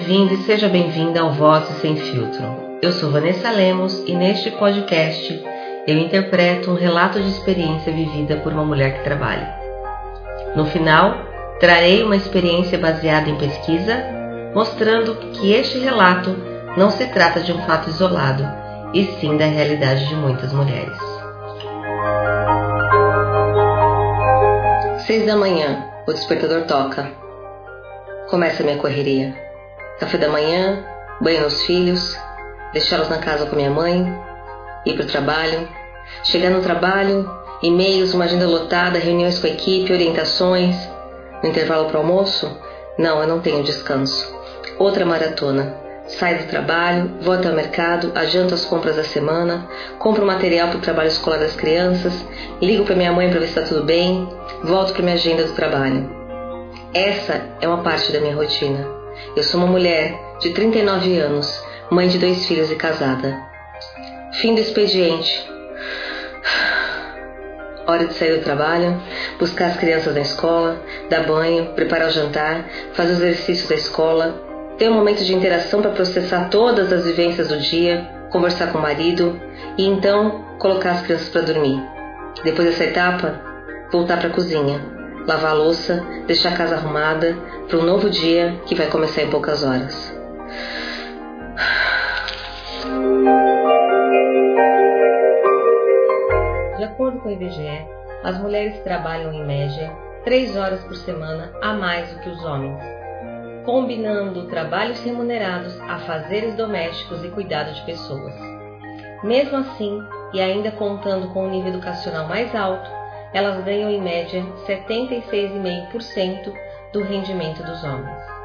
bem-vindo e seja bem-vinda ao Vozes Sem Filtro. Eu sou Vanessa Lemos e neste podcast eu interpreto um relato de experiência vivida por uma mulher que trabalha. No final, trarei uma experiência baseada em pesquisa, mostrando que este relato não se trata de um fato isolado, e sim da realidade de muitas mulheres. Seis da manhã, o despertador toca. Começa minha correria. Café da manhã, banho nos filhos, deixá-los na casa com minha mãe, ir para o trabalho, chegar no trabalho, e-mails, uma agenda lotada, reuniões com a equipe, orientações. No intervalo para almoço? Não, eu não tenho descanso. Outra maratona. Saio do trabalho, vou até o mercado, adianto as compras da semana, compro material para o trabalho escolar das crianças, ligo para minha mãe para ver se está tudo bem, volto para minha agenda do trabalho. Essa é uma parte da minha rotina. Eu sou uma mulher de 39 anos, mãe de dois filhos e casada. Fim do expediente. Hora de sair do trabalho, buscar as crianças na escola, dar banho, preparar o jantar, fazer os exercícios da escola, ter um momento de interação para processar todas as vivências do dia, conversar com o marido e então colocar as crianças para dormir. Depois dessa etapa, voltar para a cozinha, lavar a louça, deixar a casa arrumada para um novo dia que vai começar em poucas horas. De acordo com o IBGE, as mulheres trabalham em média três horas por semana a mais do que os homens, combinando trabalhos remunerados a fazeres domésticos e cuidado de pessoas. Mesmo assim, e ainda contando com um nível educacional mais alto, elas ganham em média 76,5% do rendimento dos homens.